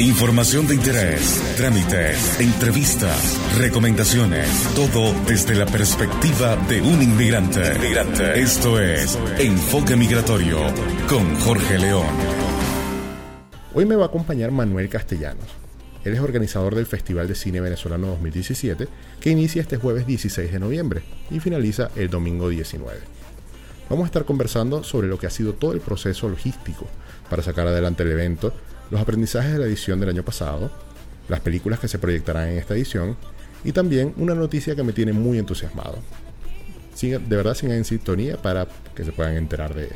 Información de interés, trámites, entrevistas, recomendaciones, todo desde la perspectiva de un inmigrante. inmigrante. Esto es Enfoque Migratorio con Jorge León. Hoy me va a acompañar Manuel Castellanos. Él es organizador del Festival de Cine Venezolano 2017 que inicia este jueves 16 de noviembre y finaliza el domingo 19. Vamos a estar conversando sobre lo que ha sido todo el proceso logístico para sacar adelante el evento los aprendizajes de la edición del año pasado, las películas que se proyectarán en esta edición y también una noticia que me tiene muy entusiasmado. de verdad sigan en sintonía para que se puedan enterar de,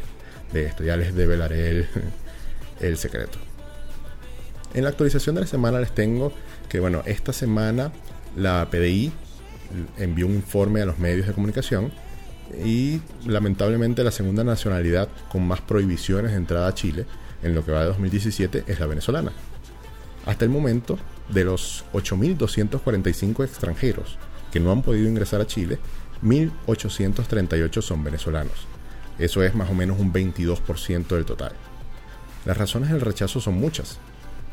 esto. Ya les develaré el, el secreto. En la actualización de la semana les tengo que, bueno, esta semana la PDI envió un informe a los medios de comunicación y lamentablemente la segunda nacionalidad con más prohibiciones de entrada a Chile en lo que va de 2017 es la venezolana. Hasta el momento, de los 8.245 extranjeros que no han podido ingresar a Chile, 1.838 son venezolanos. Eso es más o menos un 22% del total. Las razones del rechazo son muchas,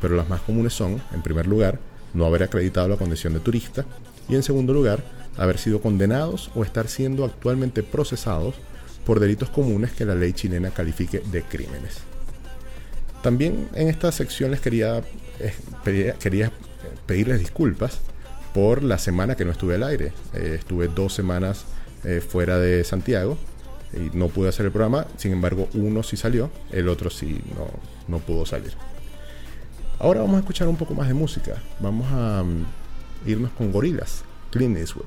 pero las más comunes son, en primer lugar, no haber acreditado la condición de turista y en segundo lugar, haber sido condenados o estar siendo actualmente procesados por delitos comunes que la ley chilena califique de crímenes. También en esta sección les quería, eh, quería pedirles disculpas por la semana que no estuve al aire. Eh, estuve dos semanas eh, fuera de Santiago y no pude hacer el programa. Sin embargo, uno sí salió, el otro sí no, no pudo salir. Ahora vamos a escuchar un poco más de música. Vamos a mm, irnos con Gorilas, Clean Eastwood.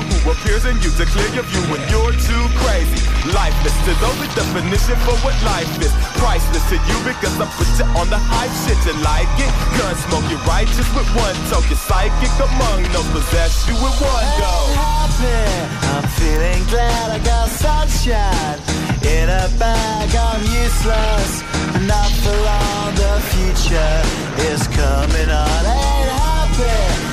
who appears in you to clear your view when you're too crazy. Lifeless to those the definition for what life is. Priceless to you because I put you on the hype shit. You like it? Gun smoke, you righteous with one toke. You're psychic among no possess you with one go. Happy. I'm feeling glad I got sunshine in a bag. I'm useless, not for long. The future is coming on. Ain't happy.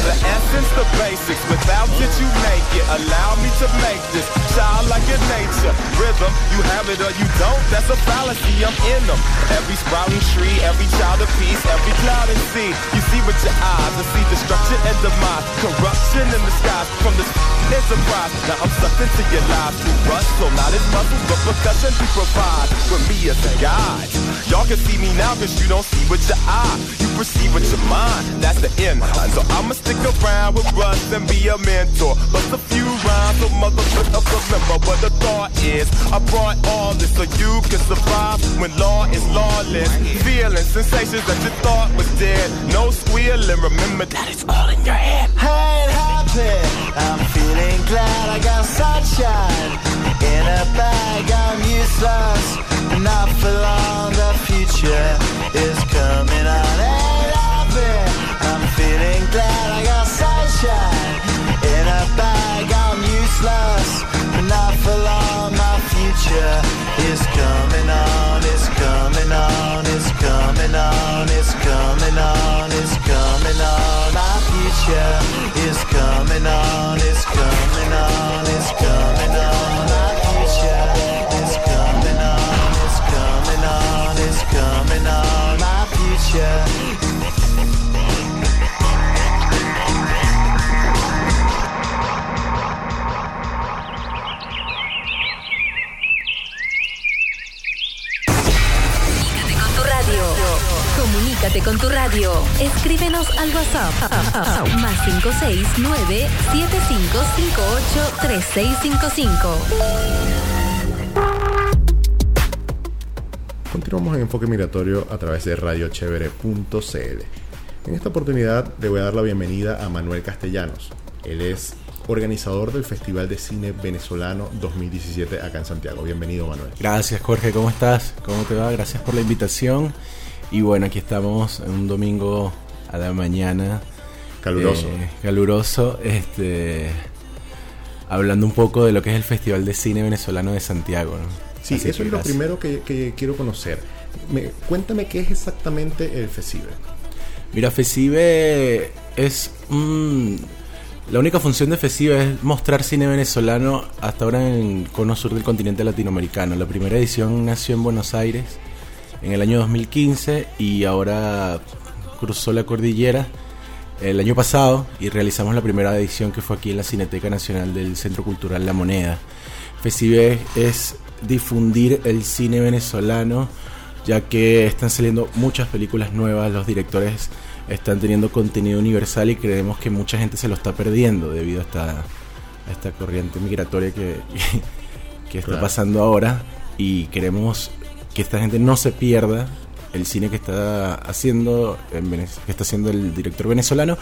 The essence, the basics. Without it, you make it. Allow me to make this child like your nature. Rhythm, you have it or you don't. That's a fallacy. I'm in them. Every sprouting tree, every child of peace, every cloud and sea. You see with your eyes and see destruction and demise. Corruption in the skies from enterprise. Now I'm sucked into your lives through rust. So not as muscles, but percussion to provide with me as a guide. Y'all can see me now cause you don't see with your eye. You perceive with your mind. That's the end. So I'ma stick around with Russ and be a mentor. Bust a few rhymes so motherfuckers remember what the thought is. I brought all this so you can survive when law is lawless. Feeling sensations that you thought was dead. No squealing, remember that it's all in your head. I ain't happy, I'm feeling Feeling glad I got sunshine in a bag. I'm useless, not for long. The future is coming on and I? I'm feeling glad I got sunshine in a bag. I'm useless, not for long. My future is coming on. It's coming on. It's coming on. It's coming on. It's coming on. My future is coming on future. Con tu radio. Comunícate con tu radio. Escríbenos al WhatsApp. Más 569 7558 3655. Continuamos en Enfoque Migratorio a través de radiochevere.cl. En esta oportunidad le voy a dar la bienvenida a Manuel Castellanos. Él es organizador del Festival de Cine Venezolano 2017 acá en Santiago. Bienvenido, Manuel. Gracias, Jorge. ¿Cómo estás? ¿Cómo te va? Gracias por la invitación. Y bueno, aquí estamos en un domingo a la mañana. Caluroso. Eh, caluroso. Este, hablando un poco de lo que es el Festival de Cine Venezolano de Santiago. Sí, eso es lo primero que, quiero conocer. cuéntame qué es exactamente el FECIBE. Mira, FECIBE es la única función de FECIBE es mostrar cine venezolano hasta ahora en el cono sur del continente latinoamericano. La primera edición nació en Buenos Aires en el año 2015 y ahora cruzó la cordillera el año pasado y realizamos la primera edición que fue aquí en la Cineteca Nacional del Centro Cultural La Moneda. FECIBE es difundir el cine venezolano ya que están saliendo muchas películas nuevas, los directores están teniendo contenido universal y creemos que mucha gente se lo está perdiendo debido a esta, esta corriente migratoria que, que está pasando ahora. Y queremos que esta gente no se pierda el cine que está haciendo que está haciendo el director venezolano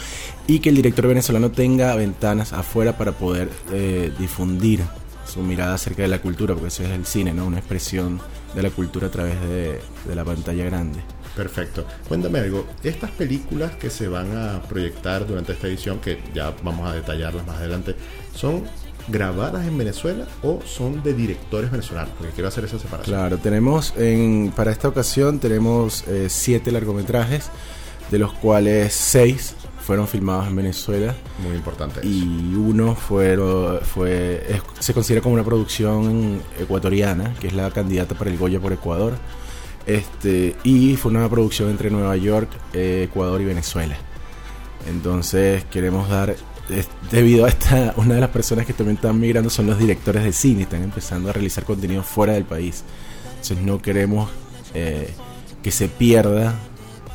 y que el director venezolano tenga ventanas afuera para poder eh, difundir su mirada acerca de la cultura porque eso es el cine no una expresión de la cultura a través de, de la pantalla grande Perfecto. Cuéntame algo, estas películas que se van a proyectar durante esta edición, que ya vamos a detallarlas más adelante, ¿son grabadas en Venezuela o son de directores venezolanos? Porque quiero hacer esa separación. Claro, tenemos en, para esta ocasión tenemos eh, siete largometrajes, de los cuales seis fueron filmados en Venezuela. Muy importante. Y uno fue, fue se considera como una producción ecuatoriana, que es la candidata para el Goya por Ecuador. Este, y fue una producción entre Nueva York, eh, Ecuador y Venezuela. Entonces queremos dar, debido a esta, una de las personas que también están migrando son los directores de cine, están empezando a realizar contenido fuera del país. Entonces no queremos eh, que se pierda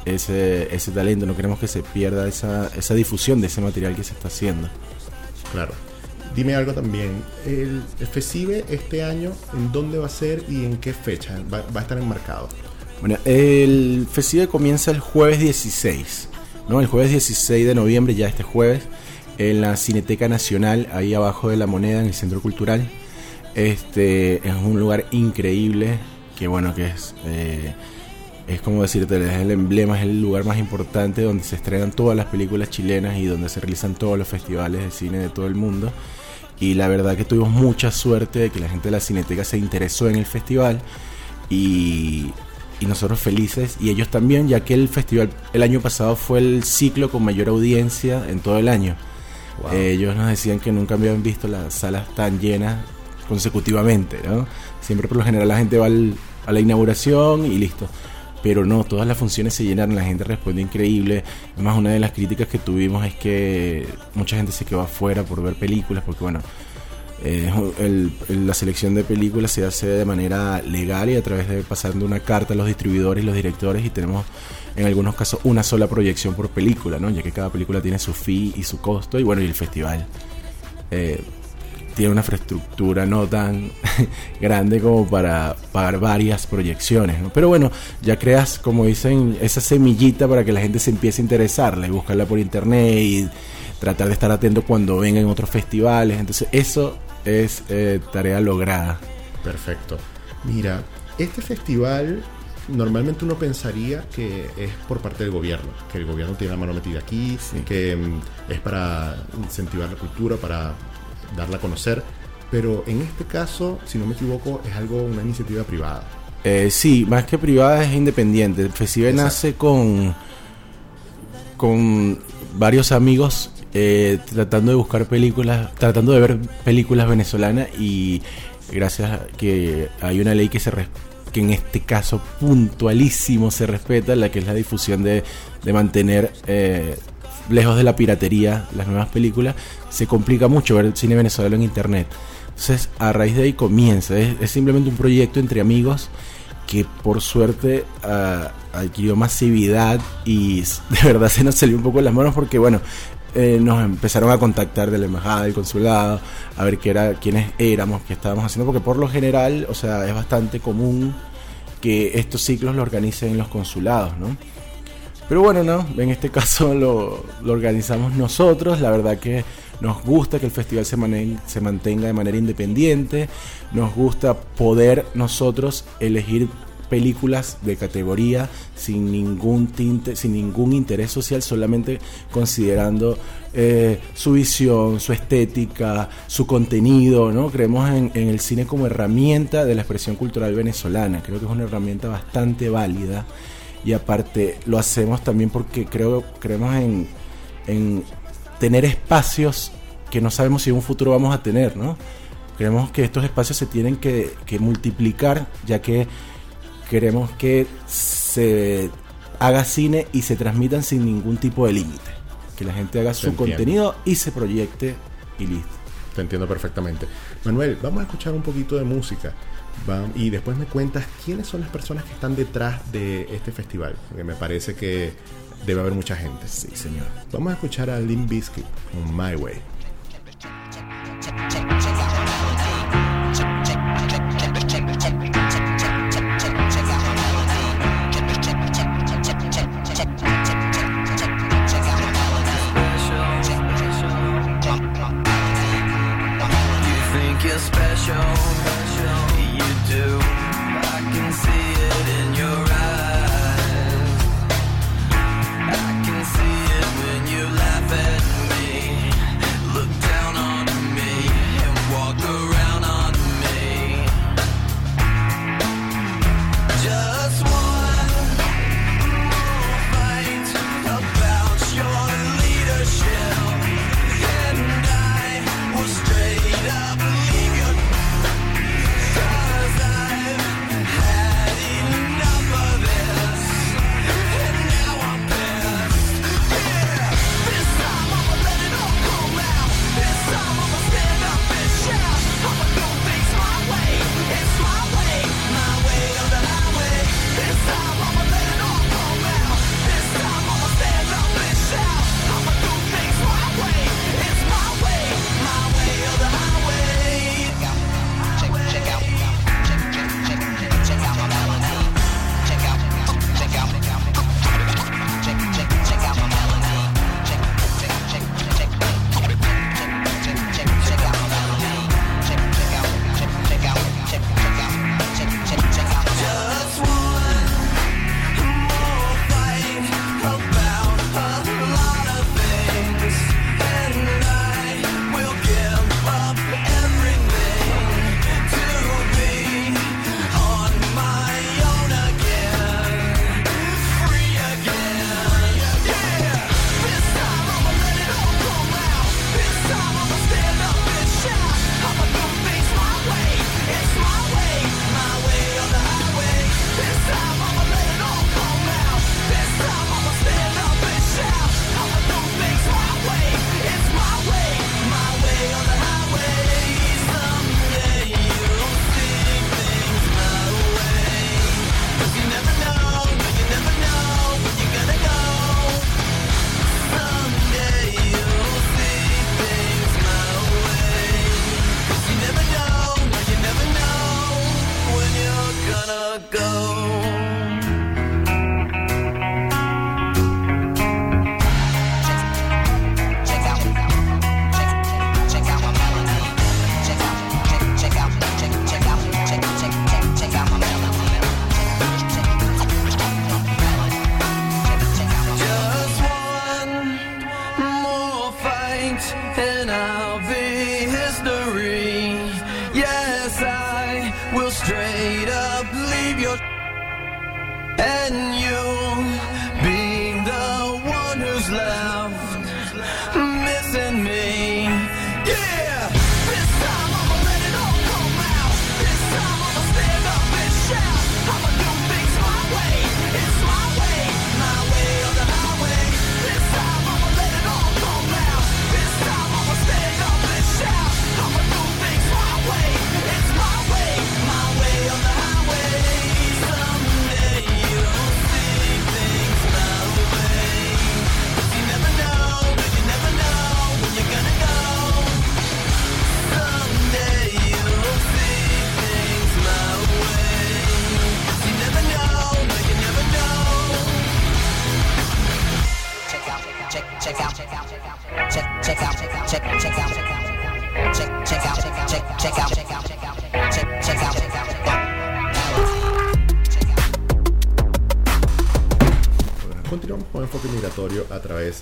ese, ese talento, no queremos que se pierda esa, esa difusión de ese material que se está haciendo. Claro. Dime algo también, el FECIBE este año, ¿en dónde va a ser y en qué fecha va, a estar enmarcado? Bueno, el FECIBE comienza el jueves 16, ¿no? El jueves 16 de noviembre, ya este jueves, en la Cineteca Nacional, ahí abajo de la moneda, en el Centro Cultural. Este es un lugar increíble, que bueno, que es... Eh, es como decirte, es el emblema, es el lugar más importante donde se estrenan todas las películas chilenas y donde se realizan todos los festivales de cine de todo el mundo. Y la verdad que tuvimos mucha suerte de que la gente de la Cineteca se interesó en el festival y, nosotros felices y ellos también, ya que el festival el año pasado fue el ciclo con mayor audiencia en todo el año. ellos nos decían que nunca habían visto las salas tan llenas consecutivamente, ¿no? Siempre por lo general la gente va a la inauguración y listo pero no, todas las funciones se llenaron, la gente responde increíble. Además, una de las críticas que tuvimos es que mucha gente se quedó afuera por ver películas, porque bueno, eh, la selección de películas se hace de manera legal y a través de pasando una carta a los distribuidores y los directores y tenemos en algunos casos una sola proyección por película, ¿no? ya que cada película tiene su fee y su costo y bueno, y el festival. Eh, tiene una infraestructura no tan grande como para pagar varias proyecciones. Pero bueno, ya creas, como dicen, esa semillita para que la gente se empiece a interesarla y buscarla por internet y tratar de estar atento cuando vengan otros festivales. Entonces, eso es eh, tarea lograda. Perfecto. Mira, este festival normalmente uno pensaría que es por parte del gobierno, que el gobierno tiene la mano metida aquí, que mm, es para incentivar la cultura, para darla a conocer, pero en este caso, si no me equivoco, es algo, una iniciativa privada. Eh, sí, más que privada es independiente. El festival nace con, con varios amigos eh, tratando de buscar películas, tratando de ver películas venezolanas y gracias a que hay una ley que se que en este caso puntualísimo se respeta, la que es la difusión de, de mantener eh, lejos de la piratería, las nuevas películas, se complica mucho ver el cine venezolano en internet. Entonces, a raíz de ahí comienza. Es, simplemente un proyecto entre amigos que por suerte ah, adquirió masividad y de verdad se nos salió un poco de las manos porque bueno, eh, nos empezaron a contactar de la embajada, del consulado, a ver qué era, quiénes éramos, qué estábamos haciendo, porque por lo general, o sea, es bastante común que estos ciclos lo organicen los consulados, ¿no? Pero bueno, no, en este caso lo, organizamos nosotros, la verdad que nos gusta que el festival se, se mantenga de manera independiente, nos gusta poder nosotros elegir películas de categoría sin ningún tinte, sin ningún interés social, solamente considerando eh, su visión, su estética, su contenido, ¿no? Creemos en, el cine como herramienta de la expresión cultural venezolana. Creo que es una herramienta bastante válida. Y aparte lo hacemos también porque creo, creemos en, en tener espacios que no sabemos si en un futuro vamos a tener, ¿no? Creemos que estos espacios se tienen que, que multiplicar, ya que queremos que se haga cine y se transmitan sin ningún tipo de límite. Que la gente haga su contenido y se proyecte y listo. Te entiendo perfectamente. Manuel, vamos a escuchar un poquito de música. Y después me cuentas quiénes son las personas que están detrás de este festival. Porque me parece que debe haber mucha gente. Sí, señor. Vamos a escuchar a Limp Bizkit, My Way.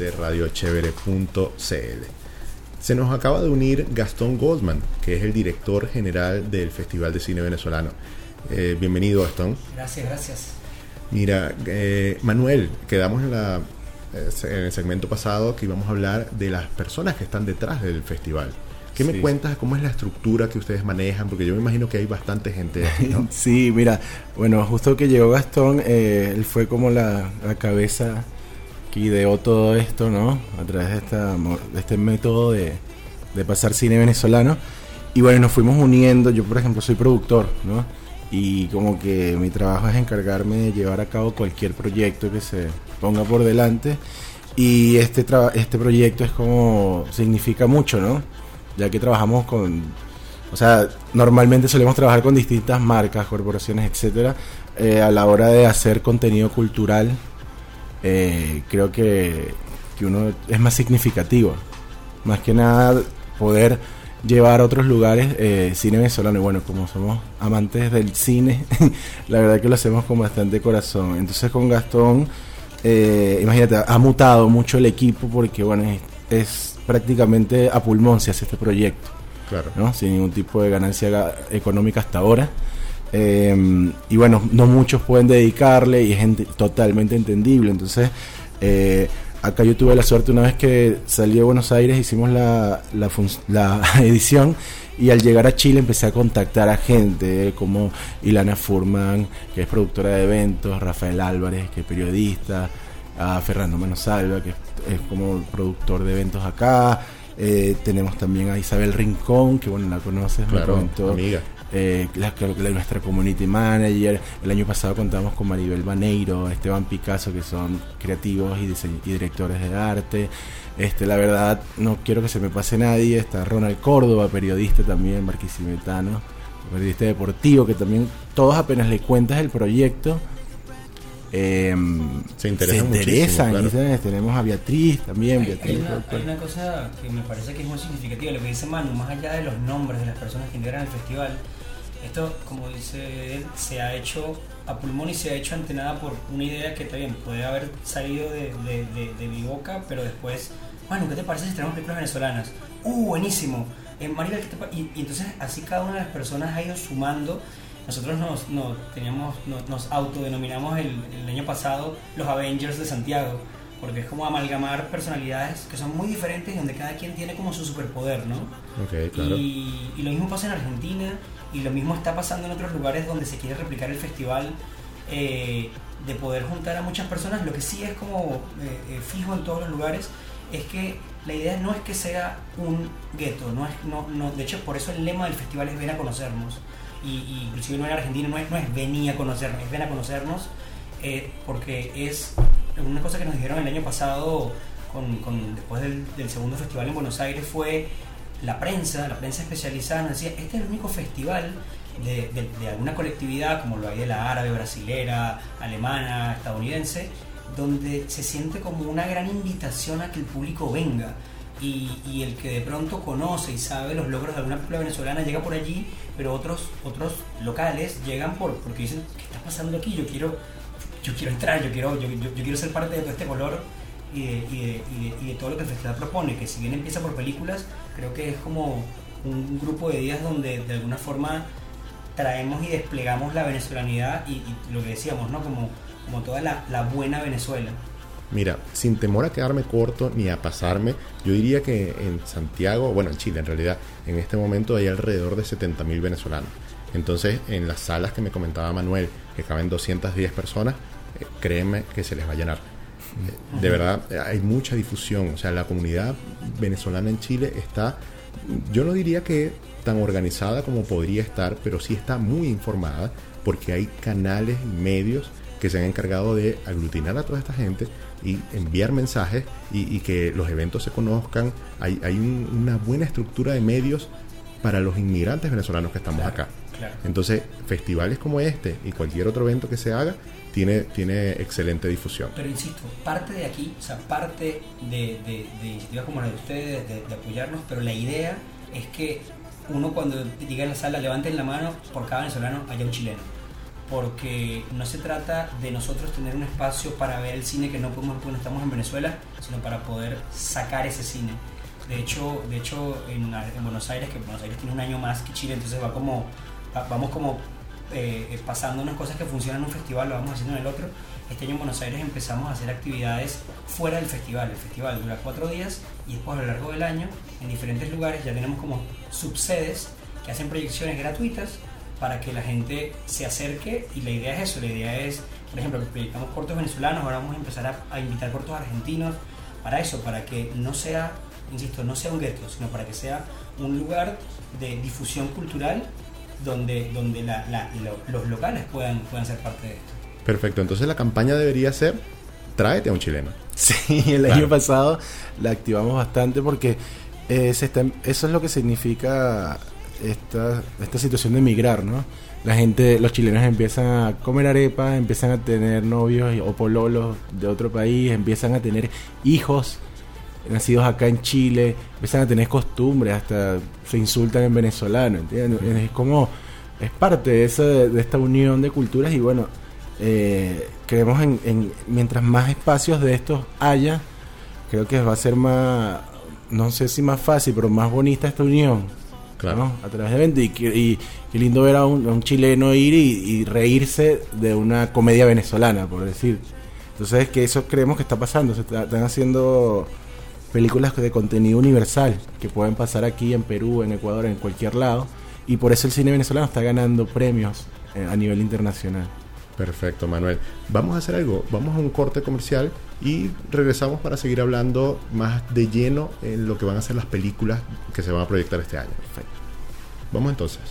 De radiochevere.cl. Se nos acaba de unir Gastón Goldman, que es el director general del Festival de Cine Venezolano. Eh, bienvenido, Gastón. Gracias, gracias. Mira, eh, Manuel, quedamos en, la, eh, en el segmento pasado que íbamos a hablar de las personas que están detrás del festival. ¿Qué me Sí. cuentas? ¿Cómo es la estructura que ustedes manejan? Porque yo me imagino que hay bastante gente aquí, ¿no? Sí, mira, bueno, justo que llegó Gastón, eh, él fue como la, la cabeza que ideó todo esto, ¿no? A través de, esta, de este método de, de pasar cine venezolano. Y bueno, nos fuimos uniendo, yo por ejemplo soy productor, ¿no? Y como que mi trabajo es encargarme de llevar a cabo cualquier proyecto que se ponga por delante. Y este, este proyecto es como, significa mucho, ¿no? Ya que trabajamos con, o sea, normalmente solemos trabajar con distintas marcas, corporaciones, etcétera, eh, a la hora de hacer contenido cultural. Eh, creo que, que uno es más significativo. Más que nada poder llevar a otros lugares eh, cine venezolano. Y bueno, como somos amantes del cine, la verdad que lo hacemos con bastante corazón. Entonces con Gastón, eh, imagínate, ha mutado mucho el equipo porque bueno, es, es prácticamente a pulmón se hace este proyecto. Claro. ¿no? sin ningún tipo de ganancia ga- económica hasta ahora. Eh, y bueno, no muchos pueden dedicarle y es ente- totalmente entendible. Entonces, eh, acá yo tuve la suerte una vez que salí de Buenos Aires, hicimos la, la, la edición y al llegar a Chile empecé a contactar a gente como Ilana Furman, que es productora de eventos, Rafael Álvarez, que es periodista, a Fernando Manosalva, que es, es como productor de eventos acá. Eh, tenemos también a Isabel Rincón, que bueno, la conoces, me Claro, comentó. amiga. Eh, la, la- nuestra community manager. El año pasado contamos con Maribel Baneiro, Esteban Picasso, que son creativos y, y directores de arte. Este, la verdad, no quiero que se me pase nadie. Está Ronald Córdoba, periodista también, barquisimetano, periodista deportivo, que también todos apenas le cuentas el proyecto. eh, Se interesan. Tenemos a Beatriz también. Hay, Beatriz, hay una, hay una cosa que me parece que es muy significativa, lo que dice Manu, más allá de los nombres de las personas que integran el festival, esto, como dice él, se ha hecho a pulmón y se ha hecho ante nada por una idea que también puede haber salido de, mi boca, pero después, Manu, ¿qué te parece si tenemos películas venezolanas? ¡Uh, buenísimo! Eh, Maribel, ¿qué te pa-?" y, y entonces así cada una de las personas ha ido sumando. Nosotros nos, teníamos, nos, nos autodenominamos el año pasado los Avengers de Santiago, porque es como amalgamar personalidades que son muy diferentes y donde cada quien tiene como su superpoder, ¿no? Ok, claro. Y, y lo mismo pasa en Argentina y lo mismo está pasando en otros lugares donde se quiere replicar el festival eh, de poder juntar a muchas personas. Lo que sí es como eh, eh, fijo en todos los lugares es que la idea no es que sea un gueto, no es, no, no, de hecho por eso el lema del festival es ven a conocernos. Y, y inclusive no en Argentina no es, no es vení a conocernos, es ven a conocernos eh, porque es una cosa que nos dijeron el año pasado con, después del, del segundo festival en Buenos Aires fue la prensa, la prensa especializada nos decía, este es el único festival de, de- de alguna colectividad, como lo hay de la árabe, brasilera, alemana, estadounidense, donde se siente como una gran invitación a que el público venga. Y, y el que de pronto conoce y sabe los logros de alguna película venezolana llega por allí, pero otros, otros locales llegan por, porque dicen, ¿qué está pasando aquí? Yo quiero, yo quiero entrar, yo quiero, yo, yo- yo quiero ser parte de todo este color y de, y, de, y de- y de todo lo que el festival propone, que si bien empieza por películas, creo que es como un grupo de días donde de alguna forma traemos y desplegamos la venezolanidad y, lo que decíamos, ¿no? Como, como toda la, la buena Venezuela. Mira, sin temor a quedarme corto ni a pasarme, yo diría que en Santiago, bueno, en Chile en realidad, en este momento hay alrededor de 70.000 venezolanos. Entonces, en las salas que me comentaba Manuel, que caben 210 personas, créeme que se les va a llenar. De verdad, hay mucha difusión. O sea, la comunidad venezolana en Chile está, yo no diría que tan organizada como podría estar, pero sí está muy informada porque hay canales y medios que se han encargado de aglutinar a toda esta gente y enviar mensajes y, y que los eventos se conozcan. Hay, hay un- una buena estructura de medios para los inmigrantes venezolanos que estamos acá. claro. Entonces, festivales como este y cualquier otro evento que se haga tiene, tiene excelente difusión. Pero insisto, parte de aquí, o sea, parte de, de- de iniciativas como la de ustedes, de, de apoyarnos, pero la idea es que uno cuando diga en la sala, levanten la mano, por cada venezolano haya un chileno. Porque no se trata de nosotros tener un espacio para ver el cine que no podemos porque no estamos en Venezuela, sino para poder sacar ese cine. De hecho, de hecho en, en Buenos Aires, que Buenos Aires tiene un año más que Chile, entonces va como, va- vamos como eh, eh, pasando unas cosas que funcionan en un festival, lo vamos haciendo en el otro. Este año en Buenos Aires empezamos a hacer actividades fuera del festival. El festival dura cuatro días y después a lo largo del año, en diferentes lugares, ya tenemos como subsedes que hacen proyecciones gratuitas para que la gente se acerque y la idea es eso, la idea es, por ejemplo, que proyectamos cortos venezolanos, ahora vamos a empezar a, a invitar cortos argentinos, para eso, para que no sea, insisto, no sea un gueto, sino para que sea un lugar de difusión cultural donde, donde la- la- lo- los locales puedan, puedan ser parte de esto. Perfecto, entonces la campaña debería ser tráete a un chileno. Sí, el Claro. año pasado la activamos bastante porque eh, se está- eso es lo que significa esta, esta situación de migrar, ¿no? La gente, los chilenos empiezan a comer arepas, empiezan a tener novios o pololos de otro país, empiezan a tener hijos nacidos acá en Chile, empiezan a tener costumbres, hasta se insultan en venezolano, ¿entiendes? Es como, es parte de, esa, de esta unión de culturas y bueno, eh, creemos en, en mientras más espacios de estos haya, creo que va a ser más, no sé si más fácil, pero más bonita esta unión. Claro. ¿no? A través de eventos. Y, qué- y qué lindo ver a un, a un chileno ir y, y reírse de una comedia venezolana, por decir. Entonces, que eso creemos que está pasando. Se está- están haciendo películas de contenido universal que pueden pasar aquí en Perú, en Ecuador, en cualquier lado. Y por eso el cine venezolano está ganando premios eh, a nivel internacional. Perfecto, Manuel. Vamos a hacer algo. Vamos a un corte comercial y regresamos para seguir hablando más de lleno en lo que van a ser las películas que se van a proyectar este año. Perfecto. Vamos entonces.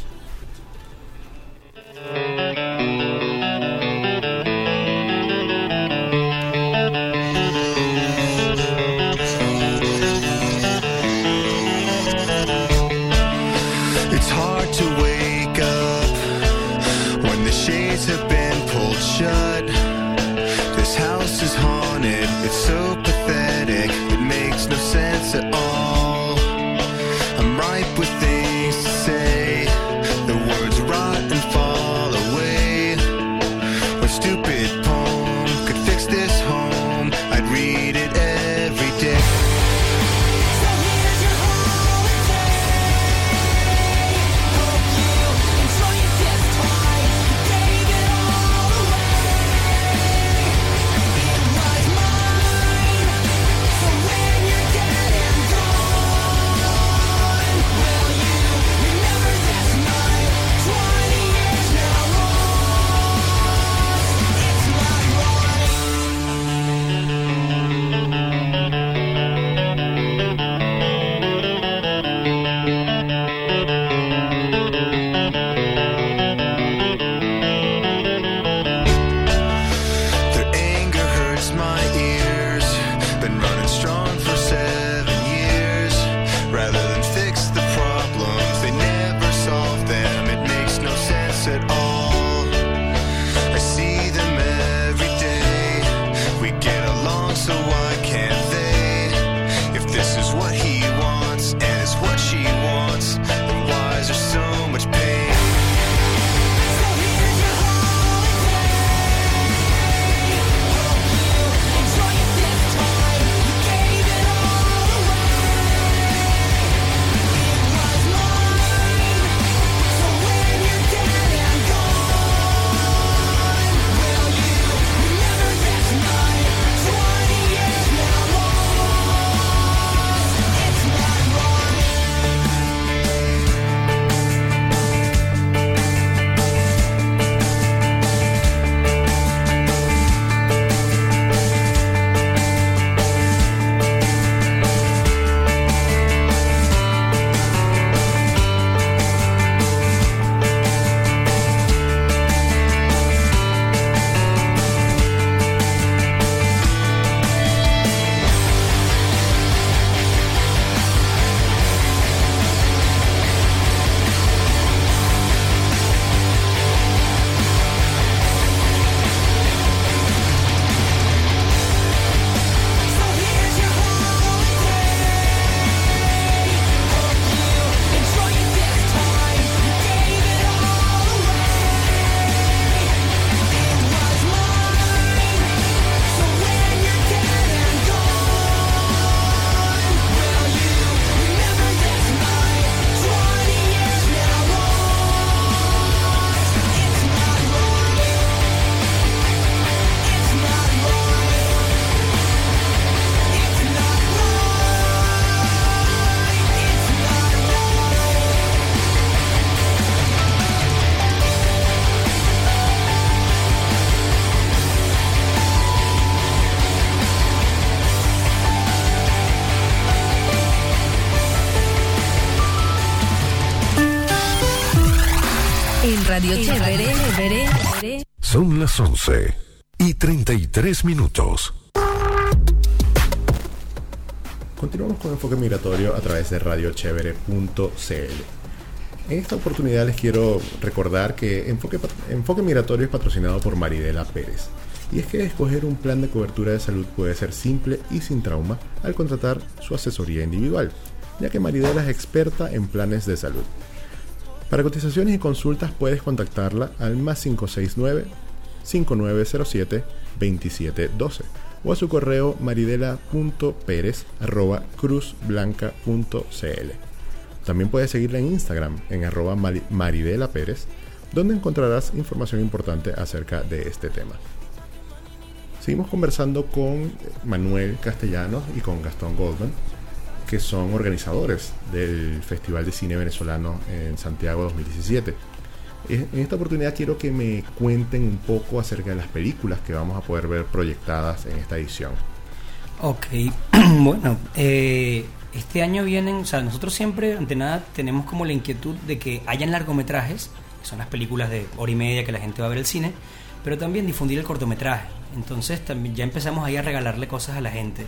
En Radio Chévere, Son las 11 y 33 minutos. Continuamos con Enfoque Migratorio a través de radiochevere.cl. En esta oportunidad les quiero recordar que Enfoque, Enfoque Migratorio es patrocinado por Maridela Pérez. Y es que escoger un plan de cobertura de salud puede ser simple y sin trauma al contratar su asesoría individual, ya que Maridela es experta en planes de salud. Para cotizaciones y consultas puedes contactarla al más 569 5907 2712 o a su correo maridela.perez@cruzblanca.cl. También puedes seguirla en Instagram en arroba donde encontrarás información importante acerca de este tema. Seguimos conversando con Manuel Castellanos y con Gastón Goldman, que son organizadores del Festival de Cine Venezolano en Santiago 2017. En esta oportunidad quiero que me cuenten un poco acerca de las películas que vamos a poder ver proyectadas en esta edición. Ok, bueno, eh, este año vienen, o sea, nosotros siempre, ante nada, tenemos como la inquietud de que hayan largometrajes, que son las películas de hora y media que la gente va a ver al cine, pero también difundir el cortometraje. Entonces también ya empezamos ahí a regalarle cosas a la gente.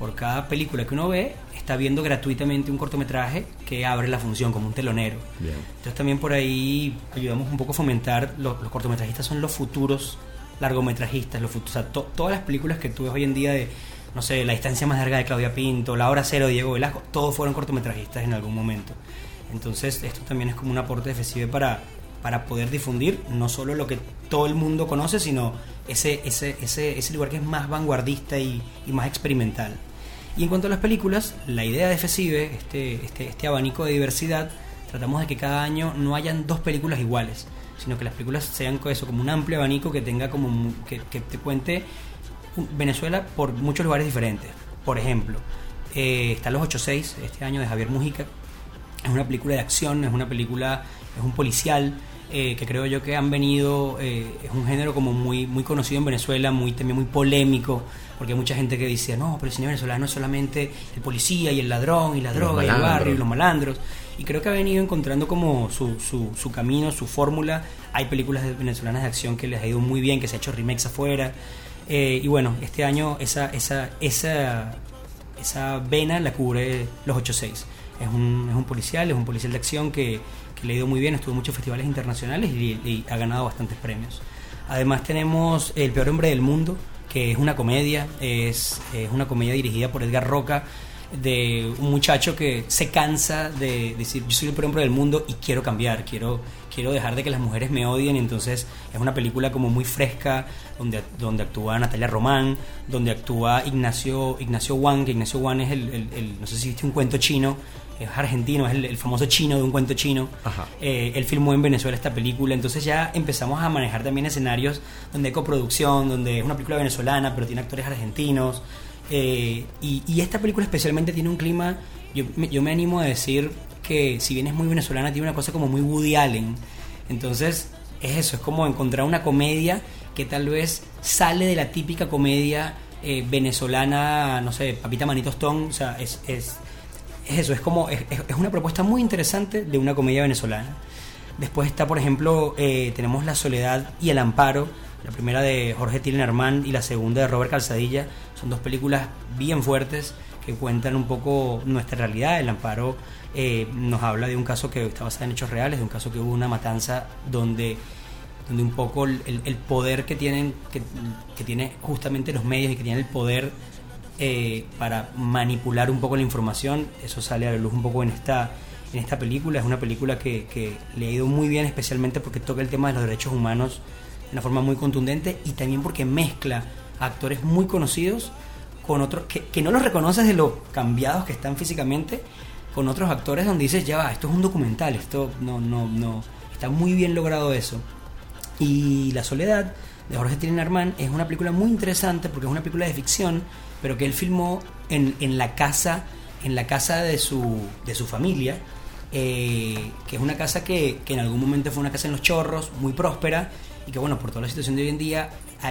Por cada película que uno ve, está viendo gratuitamente un cortometraje que abre la función como un telonero. Bien. Entonces también por ahí ayudamos un poco a fomentar, lo- los cortometrajistas son los futuros largometrajistas, los futuros, o sea, to- todas las películas que tú ves hoy en día de, no sé, La distancia más larga de Claudia Pinto, La hora cero de Diego Velasco, todos fueron cortometrajistas en algún momento. Entonces esto también es como un aporte de FCB para, para poder difundir no solo lo que todo el mundo conoce, sino ese, ese, ese, ese lugar que es más vanguardista y, y más experimental. Y en cuanto a las películas, la idea de FECIBE, este, este, este abanico de diversidad, tratamos de que cada año no hayan dos películas iguales, sino que las películas sean eso, como un amplio abanico que tenga como que, que te cuente Venezuela por muchos lugares diferentes. Por ejemplo, eh, está Los 86 este año de Javier Mujica. Es una película de acción, es una película, es un policial eh, que creo yo que han venido, eh, es un género como muy, muy conocido en Venezuela, muy también muy polémico, porque hay mucha gente que dice, no, pero el cine venezolano es solamente el policía y el ladrón y la droga y el barrio y los malandros. Y creo que ha venido encontrando como su, su, su camino, su fórmula. Hay películas de- venezolanas de acción que les ha ido muy bien, que se ha hecho remakes afuera. Eh, y bueno, este año esa, esa, esa, esa vena la cubre los 86. Es un, es un policial, es un policial de acción que, que le ha ido muy bien, estuvo en muchos festivales internacionales y, y ha ganado bastantes premios. Además tenemos El peor hombre del mundo, que es una comedia, es, es una comedia dirigida por Edgar Roca, de un muchacho que se cansa de decir yo soy el peor hombre del mundo y quiero cambiar, quiero, quiero dejar de que las mujeres me odien, entonces es una película como muy fresca, donde, donde actúa Natalia Román, donde actúa Ignacio, Ignacio Wan, que Ignacio Wan es el, el- el- no sé si viste un cuento chino, es argentino, es el, el famoso chino de un cuento chino. Eh, él filmó en Venezuela esta película, entonces ya empezamos a manejar también escenarios donde hay coproducción, donde es una película venezolana, pero tiene actores argentinos. Eh, y, esta película especialmente tiene un clima, yo, me- animo a decir que si bien es muy venezolana, tiene una cosa como muy Woody Allen. Entonces es eso, es como encontrar una comedia que tal vez sale de la típica comedia eh, venezolana, no sé, Papita Manito Stone, o sea, es, es, es eso, es como, es una propuesta muy interesante de una comedia venezolana. Después está, por ejemplo, eh, tenemos La Soledad y El Amparo, la primera de Jorge Tillerman y la segunda de Robert Calzadilla. Son dos películas bien fuertes que cuentan un poco nuestra realidad. El Amparo eh, nos habla de un caso que está basado en hechos reales, de un caso que hubo una matanza donde donde un poco el, poder que tienen que, tiene justamente los medios y que tienen el poder eh, para manipular un poco la información eso sale a la luz un poco en esta en esta película es una película que, que le ha ido muy bien especialmente porque toca el tema de los derechos humanos de una forma muy contundente y también porque mezcla actores muy conocidos con otros que, que no los reconoces de lo cambiados que están físicamente con otros actores donde dices ya va esto es un documental esto no no no está muy bien logrado eso y La Soledad de Jorge Tillerman es una película muy interesante porque es una película de ficción, pero que él filmó en, en la casa, en la casa de su, de su familia, eh, que es una casa que, que en algún momento fue una casa en los chorros, muy próspera, y que bueno, por toda la situación de hoy en día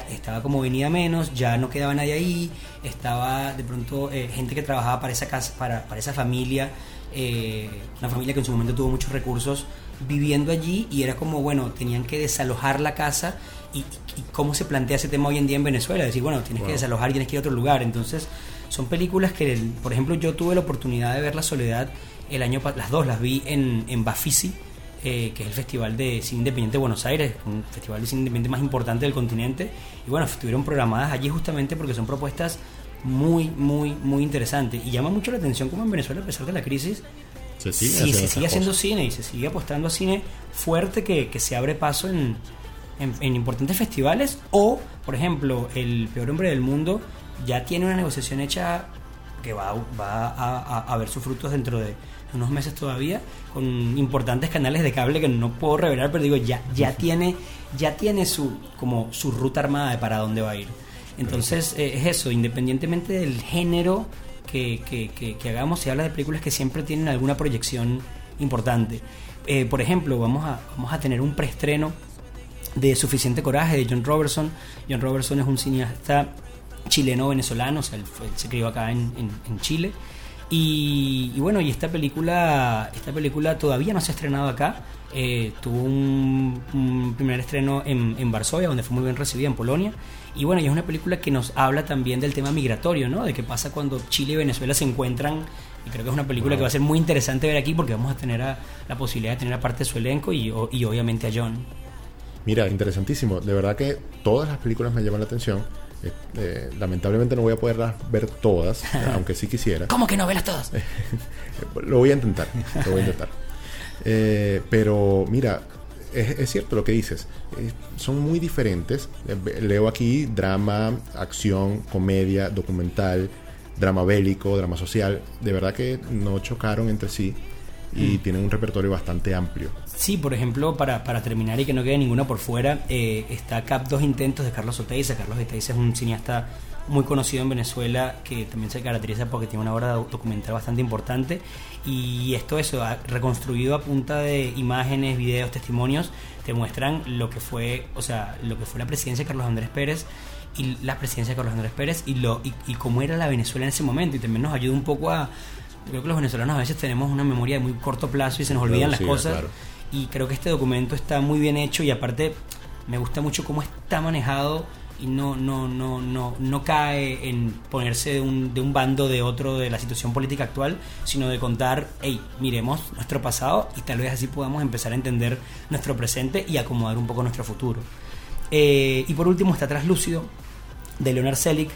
estaba como venida menos, ya no quedaba nadie ahí, estaba de pronto eh, gente que trabajaba para esa casa, para, para esa familia, eh, una familia que en su momento tuvo muchos recursos viviendo allí y era como, bueno, tenían que desalojar la casa y, y cómo se plantea ese tema hoy en día en Venezuela, decir, bueno, tienes que desalojar y tienes que ir a otro lugar. Entonces, son películas que, por ejemplo, yo tuve la oportunidad de ver La Soledad el año las dos las vi en, en Bafisi, eh, que es el festival de cine independiente de Buenos Aires, un festival de cine independiente más importante del continente. Y bueno, estuvieron programadas allí justamente porque son propuestas muy, muy, muy interesantes. Y llama mucho la atención como en Venezuela, a pesar de la crisis, Se sigue sí, haciendo se esas sigue haciendo cosas. cine y se sigue apostando a cine fuerte que, que se abre paso en, en- en importantes festivales. O, por ejemplo, El Peor Hombre del Mundo ya tiene una negociación hecha que va, va a, a- a ver sus frutos dentro de unos meses todavía con importantes canales de cable que no puedo revelar pero digo ya ya tiene ya tiene su como su ruta armada de para dónde va a ir entonces eh, es eso independientemente del género que, que- que- que hagamos se habla de películas que siempre tienen alguna proyección importante Eh, por ejemplo vamos a vamos a tener un preestreno de Suficiente Coraje de John Robertson. John Robertson es un cineasta chileno-venezolano, o sea, él, fue- él se crió acá en, en- en Chile. Y, bueno, y esta película, esta película todavía no se ha estrenado acá. Eh, tuvo un, primer estreno en, en Varsovia, donde fue muy bien recibida, en Polonia. Y bueno, y es una película que nos habla también del tema migratorio, ¿no? De qué pasa cuando Chile y Venezuela se encuentran. Y creo que es una película que va a ser muy interesante ver aquí porque vamos a tener a- la posibilidad de tener aparte de su elenco y, y obviamente a John. Mira, interesantísimo. De verdad que todas las películas me llaman la atención. Eh, eh, lamentablemente no voy a poderlas ver todas, aunque sí quisiera. ¿Cómo que no velas todas? Lo voy a intentar, lo voy a intentar. Eh, pero mira, es, es cierto lo que dices. Son muy diferentes. Leo aquí drama, acción, comedia, documental, drama bélico, drama social. De verdad que no chocaron entre sí y tienen un repertorio bastante amplio. Sí, por ejemplo, para, para terminar y que no quede ninguna por fuera, eh, está Cap Dos Intentos de Carlos Oteiza. Carlos Oteiza es un cineasta muy conocido en Venezuela que también se caracteriza porque tiene una obra documental bastante importante y esto eso ha reconstruido a punta de imágenes, videos, testimonios te muestran lo que fue, o sea, lo que fue la presidencia de Carlos Andrés Pérez y la presidencia de Carlos Andrés Pérez y lo y, y cómo era la Venezuela en ese momento y también nos ayuda un poco a creo que los venezolanos a veces tenemos una memoria de muy corto plazo y se nos olvidan las cosas claro. y creo que este documento está muy bien hecho y aparte me gusta mucho cómo está manejado y no no no no no cae en ponerse de un, de un bando de otro de la situación política actual sino de contar hey miremos nuestro pasado y tal vez así podamos empezar a entender nuestro presente y acomodar un poco nuestro futuro Eh, y por último está Traslúcido de Leonard Selick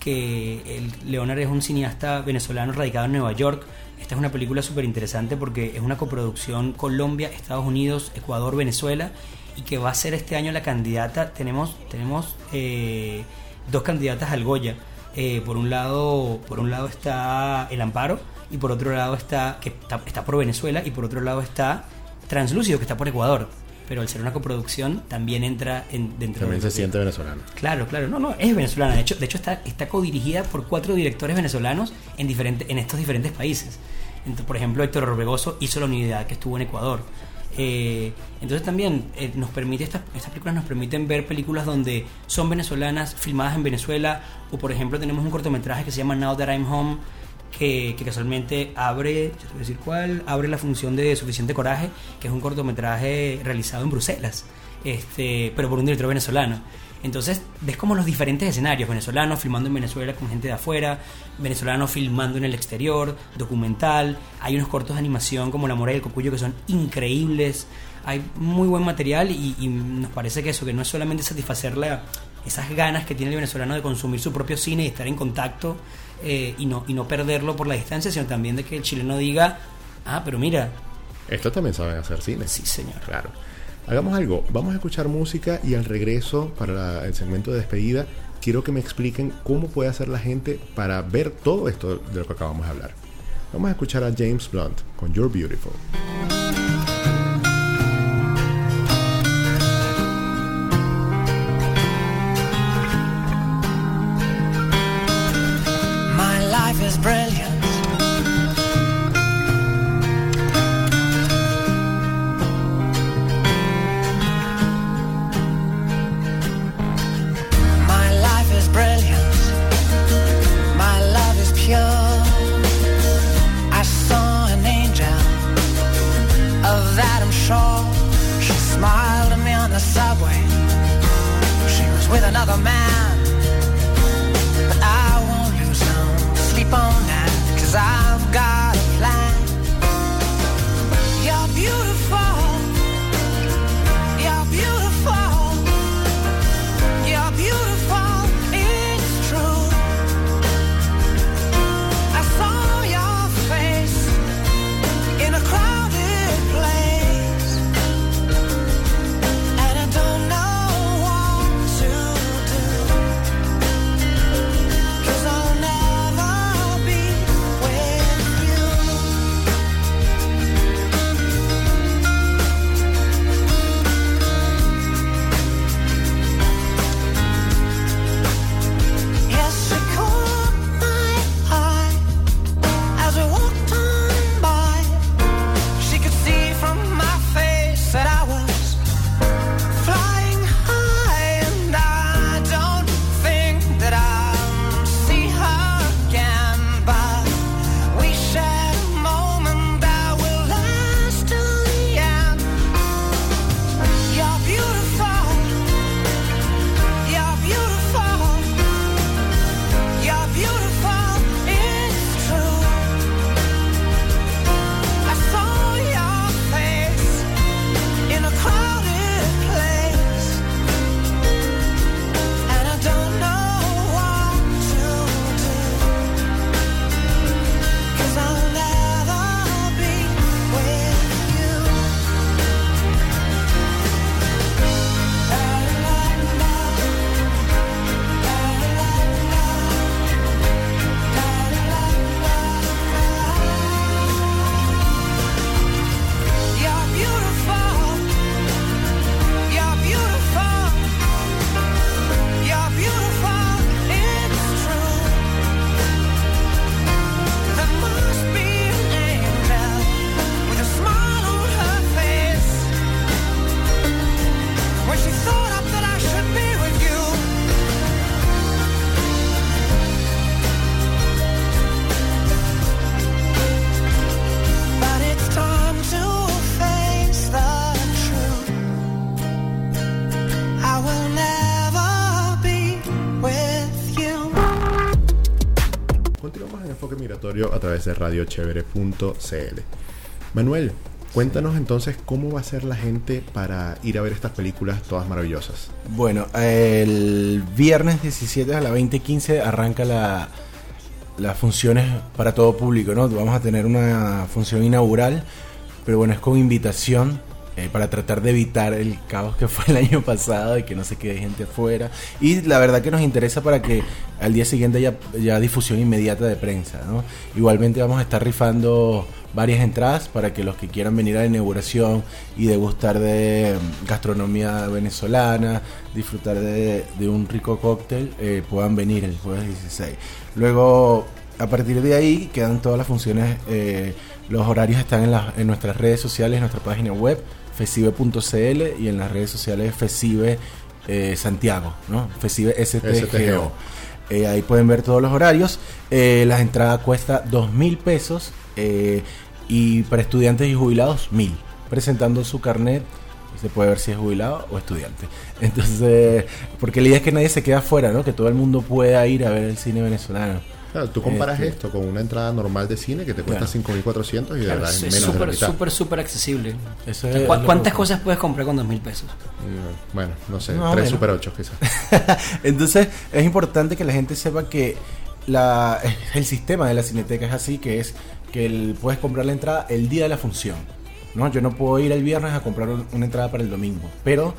que el, Leonard es un cineasta venezolano radicado en Nueva York. Esta es una película súper interesante porque es una coproducción Colombia, Estados Unidos, Ecuador, Venezuela y que va a ser este año la candidata. Tenemos, tenemos eh, dos candidatas al Goya. Eh, por un lado, por un lado está El Amparo y por otro lado está que está, está por Venezuela y por otro lado está Translúcido que está por Ecuador. Pero al ser una coproducción también entra en, dentro También de se siente venezolano. Claro, claro, no, no, es venezolana. De hecho, de hecho está, está codirigida por cuatro directores venezolanos en, diferentes en estos diferentes países. Entonces, por ejemplo, Héctor Orbegoso hizo la unidad que estuvo en Ecuador. Eh, entonces también eh, nos permite estas, estas películas nos permiten ver películas donde son venezolanas filmadas en Venezuela o por ejemplo tenemos un cortometraje que se llama Now That I'm Home que, que casualmente abre, yo te voy a decir cuál, abre la función de Suficiente Coraje, que es un cortometraje realizado en Bruselas, este, pero por un director venezolano. Entonces ves como los diferentes escenarios, venezolanos filmando en Venezuela con gente de afuera, venezolanos filmando en el exterior, documental, hay unos cortos de animación como La Mora y el Cocuyo que son increíbles, hay muy buen material y, y nos parece que eso, que no es solamente satisfacer la- esas ganas que tiene el venezolano de consumir su propio cine y estar en contacto eh, y, no, y no perderlo por la distancia, sino también de que el chileno diga, ah, pero mira, Estos también saben hacer cine. sí señor. Claro. Hagamos algo. Vamos a escuchar música y al regreso para la- el segmento de despedida quiero que me expliquen cómo puede hacer la gente para ver todo esto de lo que acabamos de hablar. Vamos a escuchar a James Blunt con You're Beautiful. brilliance. My life is brilliant. My love is pure. I saw an angel, of Adam Shaw. She smiled at me on the subway. She was with another man. Continuamos en Enfoque Migratorio a través de radiochevere.cl. Manuel, cuéntanos entonces cómo va a ser la gente para ir a ver estas películas todas maravillosas. Bueno, el viernes 17 a las 20.15 arranca la, las funciones para todo público, ¿no? Vamos a tener una función inaugural, pero bueno, es con invitación eh, para tratar de evitar el caos que fue el año pasado y que no se quede gente afuera. Y la verdad que nos interesa para que al día siguiente haya ya difusión inmediata de prensa. Igualmente vamos a estar rifando varias entradas para que los que quieran venir a la inauguración y degustar de mm, gastronomía venezolana, disfrutar de, un rico cóctel, eh, puedan venir el jueves 16. Luego, a partir de ahí, quedan todas las funciones, eh, los horarios están en, en nuestras redes sociales, en nuestra página web, fesive.cl y en las redes sociales Fesive eh, Santiago, ¿no? Fesive STGO. Eh, ahí pueden ver todos los horarios. Eh, las entradas cuesta dos mil pesos eh, y para estudiantes y jubilados mil. Presentando su carnet se puede ver si es jubilado o estudiante. Entonces, porque la idea es que nadie se quede afuera, ¿no? Que todo el mundo pueda ir a ver el cine venezolano. Claro, tú comparas Este- esto con una entrada normal de cine que te cuesta Claro. 5.400 y de Claro, verdad es es menos de la súper, mitad. súper, súper accesible. Eso O sea, es ¿cu- lo ¿Cuántas cosas puedes comprar con dos mil pesos? Mm, Bueno, no sé, No, tres bueno. Super 8 quizás. Entonces es importante que la gente sepa que la, el sistema de la cineteca es así, que es que el- puedes comprar la entrada el día de la función. ¿no? Yo no puedo ir el viernes a comprar un- una entrada para el domingo, pero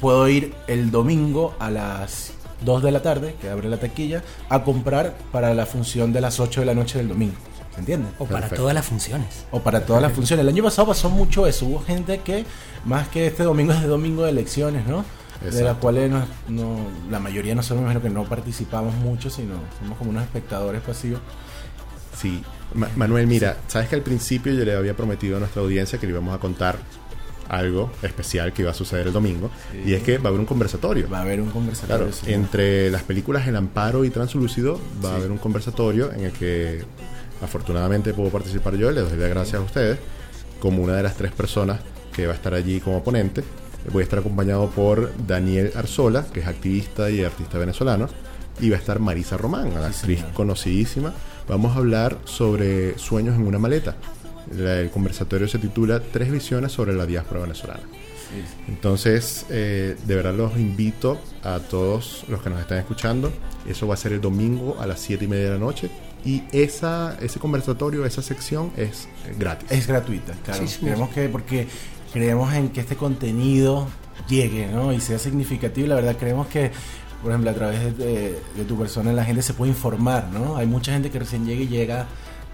puedo ir el domingo a las 2 de la tarde, que abre la taquilla, a comprar para la función de las 8 de la noche del domingo. ¿Se entiende? O para Perfecto. todas las funciones. O para todas las funciones. El año pasado pasó mucho eso. Hubo gente que, más que este domingo, es de domingo de elecciones, ¿no? De las cuales no, no- la mayoría nosotros me imagino que no participamos mucho, sino somos como unos espectadores pasivos. Sí. Ma- Manuel, mira, sabes que al principio yo le había prometido a nuestra audiencia que le íbamos a contar algo especial que iba a suceder el domingo. Y es que va a haber un conversatorio. Va a haber un conversatorio. Claro, sí. entre las películas El Amparo y Translúcido va a haber un conversatorio en el que afortunadamente puedo participar yo, les doy las gracias a ustedes, como una de las tres personas que va a estar allí como ponente. Voy a estar acompañado por Daniel Arzola, que es activista y artista venezolano, y va a estar Marisa Román, la actriz conocidísima. Vamos a hablar sobre sueños en una maleta. La- El conversatorio se titula Tres visiones sobre la diáspora venezolana. Entonces, eh, de verdad los invito a todos los que nos están escuchando. Eso va a ser el domingo a las 7 y media de la noche. Y esa, ese conversatorio, esa sección es eh, gratis. Es gratuita, claro. Sí, creemos que porque creemos en que este contenido llegue, ¿no? Y sea significativo. La verdad, creemos que, por ejemplo, a través de, de tu persona la gente se puede informar, ¿no? Hay mucha gente que recién llega y llega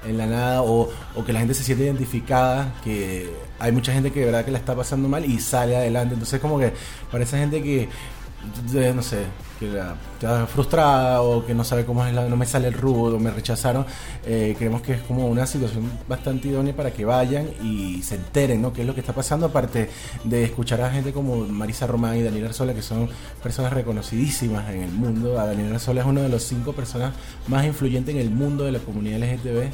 en la nada o, o que la gente se siente identificada, que hay mucha gente que de verdad que la está pasando mal y sale adelante. Entonces como que para esa gente que, eh, no sé, que la- está frustrada o que no sabe cómo es la, no me sale el rubro, me rechazaron, eh, creemos que es como una situación bastante idónea para que vayan y se enteren, ¿no? Qué es lo que está pasando, aparte de escuchar a gente como Marisa Román y Daniel Arzola, que son personas reconocidísimas en el mundo. A Daniel Arzola es uno de los cinco personas más influyentes en el mundo de la comunidad LGTB.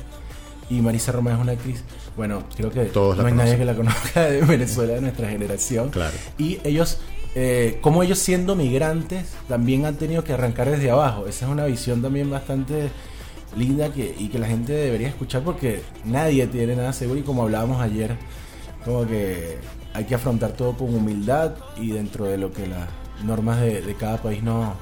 Y Marisa Román es una actriz, bueno, creo que Todos no hay nadie conocen. que la conozca de Venezuela de nuestra generación. Claro. Y ellos, eh, como ellos siendo migrantes, también han tenido que arrancar desde abajo. Esa es una visión también bastante linda que, y que la gente debería escuchar porque nadie tiene nada seguro y como hablábamos ayer, como que hay que afrontar todo con humildad y dentro de lo que las normas de, de cada país no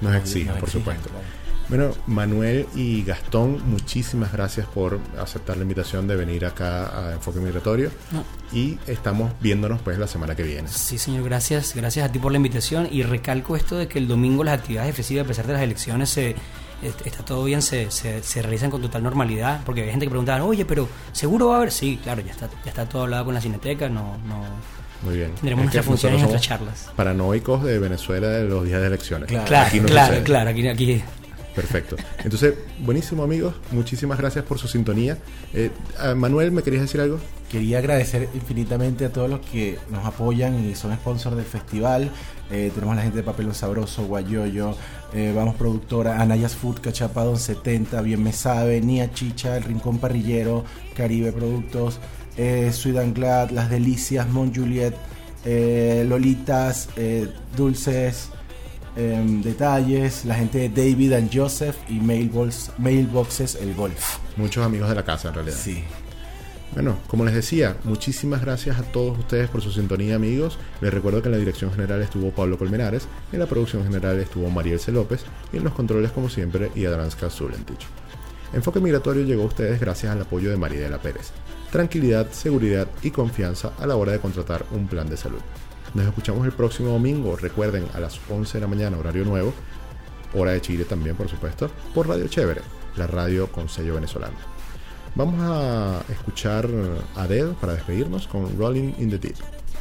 Nos exigen, nos por exigen, supuesto. claro. Bueno, Manuel y Gastón, muchísimas gracias por aceptar la invitación de venir acá a Enfoque Migratorio. No. Y estamos viéndonos pues la semana que viene. Sí, señor, gracias. Gracias a ti por la invitación. Y recalco esto de que el domingo las actividades de FECIDA, a pesar de las elecciones, se, est- está todo bien, se, se, se realizan con total normalidad. Porque hay gente que preguntaba, oye, pero ¿seguro va a haber? Sí, claro, ya está, ya está todo hablado con la Cineteca. No, no, Muy bien. Tendremos nuestras funciones y nuestras charlas. Paranoicos de Venezuela de los días de elecciones. Claro. Claro, Aquí no claro, claro. Aquí, aquí Perfecto. Entonces, buenísimo amigos. Muchísimas gracias por su sintonía. Eh, a Manuel, ¿me querías decir algo? Quería agradecer infinitamente a todos los que nos apoyan y son sponsors del festival. Eh, tenemos la gente de Papelón Sabroso, Guayoyo, eh, Vamos Productora, Anayas Food, Cachapadon 70, Bien Me Sabe, Nia Chicha, El Rincón Parrillero, Caribe Productos, eh, Sweet Glad, Las Delicias, Mon Juliet, eh, Lolitas, Dulces, em, Detalles, la gente de David and Joseph y Mailbox, Mailboxes El Golf. Muchos amigos de la casa, en realidad. Sí. Bueno, como les decía, muchísimas gracias a todos ustedes por su sintonía, amigos. Les recuerdo que en la dirección general estuvo Pablo Colmenares, en la producción general estuvo Marielce López y en los controles, como siempre, Yadranska Zulentich. Enfoque Migratorio llegó a ustedes gracias al apoyo de Maridela Pérez. Tranquilidad, seguridad y confianza a la hora de contratar un plan de salud. Nos escuchamos el próximo domingo, recuerden, a las 11 de la mañana, horario nuevo, hora de Chile también, por supuesto, por Radio Chévere, la radio con sello venezolano. Vamos a escuchar a Adele para despedirnos con Rolling in the Deep.